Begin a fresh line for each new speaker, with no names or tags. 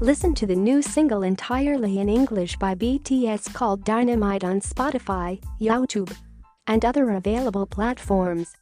Listen to the new single entirely in English by BTS called Dynamite on Spotify, YouTube, and other available platforms.